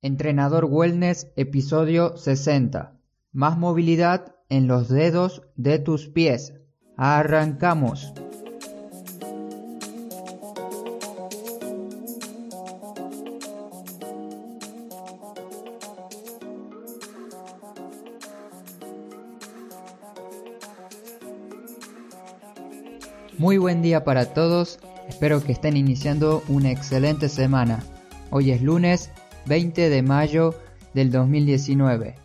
Entrenador Wellness, episodio 60. Más movilidad en los dedos de tus pies. Arrancamos. Muy buen día para todos, espero que estén iniciando una excelente semana. Hoy es lunes 20 de mayo del 2019.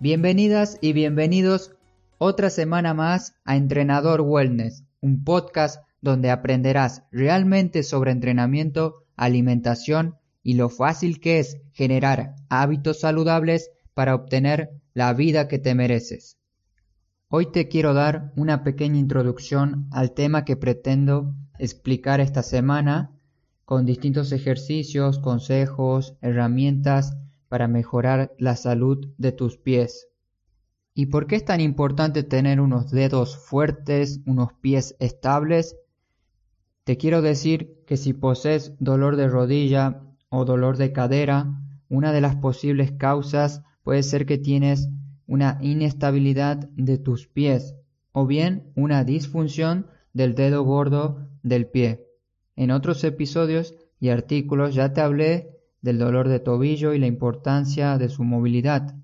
Bienvenidas y bienvenidos otra semana más a Entrenador Wellness, un podcast donde aprenderás realmente sobre entrenamiento, alimentación y lo fácil que es generar hábitos saludables para obtener la vida que te mereces. Hoy te quiero dar una pequeña introducción al tema que pretendo explicar esta semana con distintos ejercicios, consejos, herramientas para mejorar la salud de tus pies. ¿Y por qué es tan importante tener unos dedos fuertes, unos pies estables? Te quiero decir que si posees dolor de rodilla o dolor de cadera, una de las posibles causas puede ser que tienes una inestabilidad de tus pies o bien una disfunción del dedo gordo del pie. En otros episodios y artículos ya te hablé del dolor de tobillo y la importancia de su movilidad.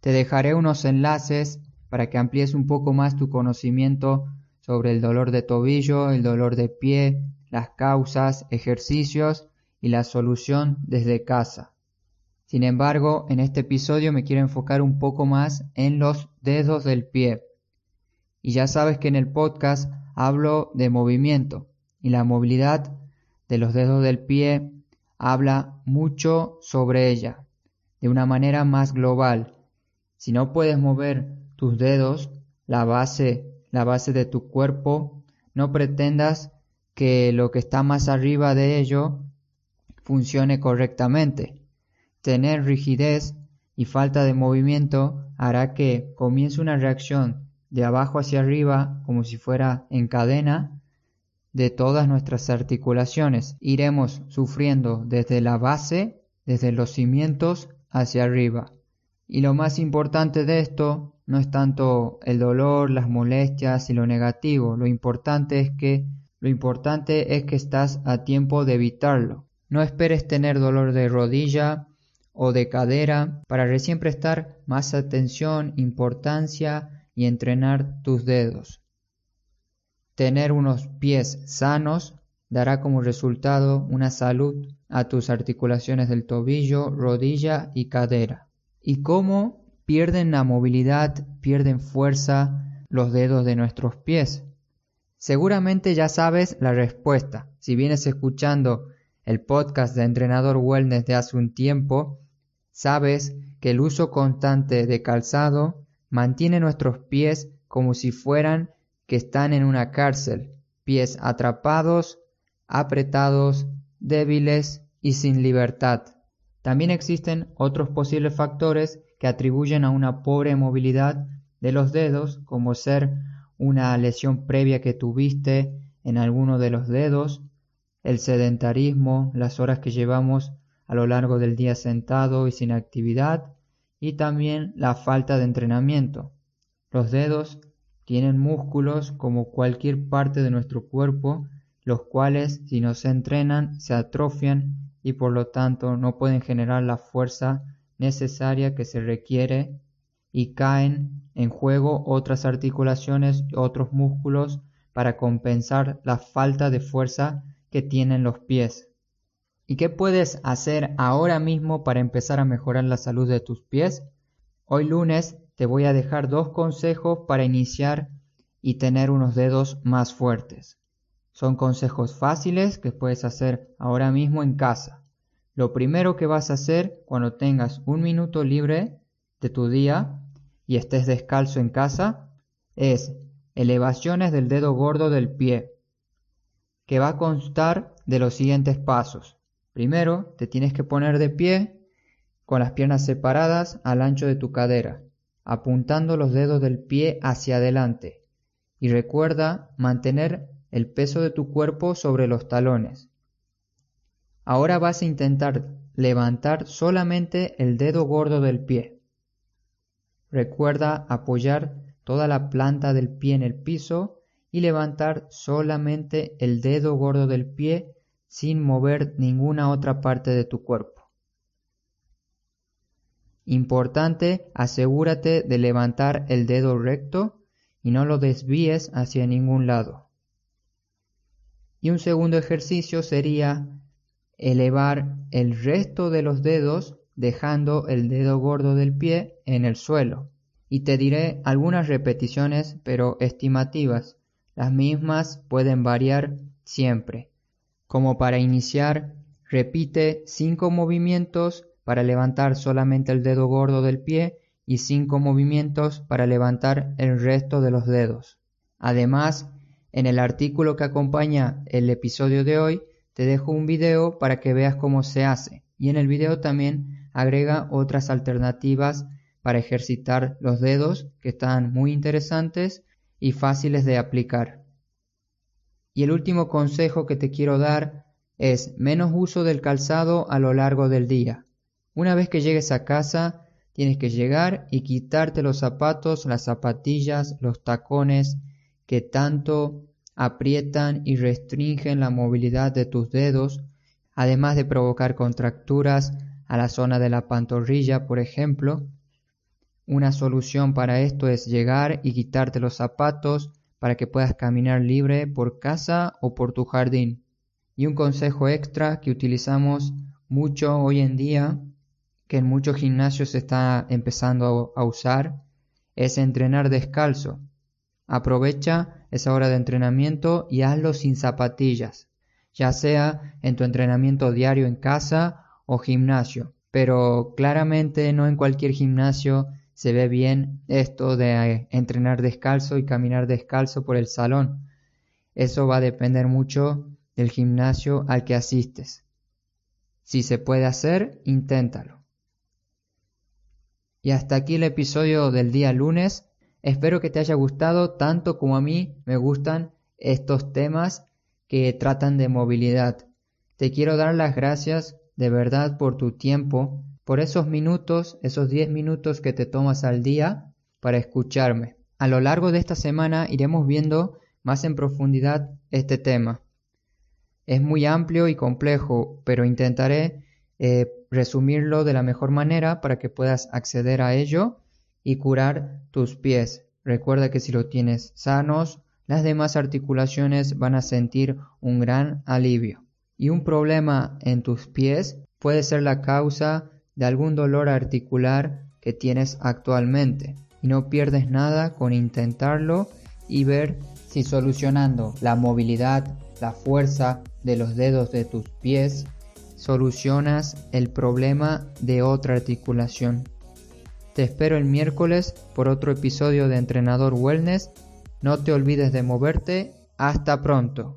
Te dejaré unos enlaces para que amplíes un poco más tu conocimiento sobre el dolor de tobillo, el dolor de pie, las causas, ejercicios y la solución desde casa. Sin embargo, en este episodio me quiero enfocar un poco más en los dedos del pie. Y ya sabes que en el podcast hablo de movimiento, y la movilidad de los dedos del pie habla mucho sobre ella, de una manera más global. Si no puedes mover tus dedos, la base, la base de tu cuerpo, no pretendas que lo que está más arriba de ello funcione correctamente. Tener rigidez y falta de movimiento hará que comience una reacción de abajo hacia arriba como si fuera en cadena de todas nuestras articulaciones. Iremos sufriendo desde la base, desde los cimientos hacia arriba. Y lo más importante de esto no es tanto el dolor, las molestias y lo negativo, lo importante es que lo importante es que estás a tiempo de evitarlo. No esperes tener dolor de rodilla o de cadera para recién prestar más atención, importancia y entrenar tus dedos. Tener unos pies sanos dará como resultado una salud a tus articulaciones del tobillo, rodilla y cadera. ¿Y cómo pierden la movilidad, pierden fuerza los dedos de nuestros pies? Seguramente ya sabes la respuesta. Si vienes escuchando el podcast de Entrenador Wellness de hace un tiempo, sabes que el uso constante de calzado mantiene nuestros pies como si fueran que están en una cárcel, pies atrapados, apretados, débiles y sin libertad. También existen otros posibles factores que atribuyen a una pobre movilidad de los dedos, como ser una lesión previa que tuviste en alguno de los dedos, el sedentarismo, las horas que llevamos a lo largo del día sentado y sin actividad, y también la falta de entrenamiento. Los dedos tienen músculos como cualquier parte de nuestro cuerpo, los cuales si no se entrenan se atrofian y por lo tanto no pueden generar la fuerza necesaria que se requiere y caen en juego otras articulaciones y otros músculos para compensar la falta de fuerza que tienen los pies. ¿Y qué puedes hacer ahora mismo para empezar a mejorar la salud de tus pies? Hoy lunes te voy a dejar dos consejos para iniciar y tener unos dedos más fuertes. Son consejos fáciles que puedes hacer ahora mismo en casa. Lo primero que vas a hacer cuando tengas un minuto libre de tu día y estés descalzo en casa es elevaciones del dedo gordo del pie, que va a constar de los siguientes pasos. Primero, te tienes que poner de pie con las piernas separadas al ancho de tu cadera apuntando los dedos del pie hacia adelante y recuerda mantener el peso de tu cuerpo sobre los talones. Ahora vas a intentar levantar solamente el dedo gordo del pie. Recuerda apoyar toda la planta del pie en el piso y levantar solamente el dedo gordo del pie sin mover ninguna otra parte de tu cuerpo. Importante, asegúrate de levantar el dedo recto y no lo desvíes hacia ningún lado. Y un segundo ejercicio sería elevar el resto de los dedos dejando el dedo gordo del pie en el suelo. Y te diré algunas repeticiones pero estimativas. Las mismas pueden variar siempre. Como para iniciar, repite cinco movimientos para levantar solamente el dedo gordo del pie y cinco movimientos para levantar el resto de los dedos. Además, en el artículo que acompaña el episodio de hoy, te dejo un video para que veas cómo se hace. Y en el video también agrega otras alternativas para ejercitar los dedos que están muy interesantes y fáciles de aplicar. Y el último consejo que te quiero dar es menos uso del calzado a lo largo del día. Una vez que llegues a casa, tienes que llegar y quitarte los zapatos, las zapatillas, los tacones que tanto aprietan y restringen la movilidad de tus dedos, además de provocar contracturas a la zona de la pantorrilla, por ejemplo. Una solución para esto es llegar y quitarte los zapatos para que puedas caminar libre por casa o por tu jardín. Y un consejo extra que utilizamos mucho hoy en día, que en muchos gimnasios se está empezando a usar, es entrenar descalzo. Aprovecha esa hora de entrenamiento y hazlo sin zapatillas, ya sea en tu entrenamiento diario en casa o gimnasio. Pero claramente no en cualquier gimnasio se ve bien esto de eh, entrenar descalzo y caminar descalzo por el salón. Eso va a depender mucho del gimnasio al que asistes. Si se puede hacer, inténtalo. Y hasta aquí el episodio del día lunes. Espero que te haya gustado tanto como a mí me gustan estos temas que tratan de movilidad. Te quiero dar las gracias de verdad por tu tiempo por esos minutos, esos 10 minutos que te tomas al día para escucharme. A lo largo de esta semana iremos viendo más en profundidad este tema. Es muy amplio y complejo, pero intentaré eh, resumirlo de la mejor manera para que puedas acceder a ello y curar tus pies. Recuerda que si lo tienes sanos, las demás articulaciones van a sentir un gran alivio. Y un problema en tus pies puede ser la causa de algún dolor articular que tienes actualmente y no pierdes nada con intentarlo y ver si solucionando la movilidad, la fuerza de los dedos de tus pies, solucionas el problema de otra articulación. Te espero el miércoles por otro episodio de Entrenador Wellness. No te olvides de moverte. Hasta pronto.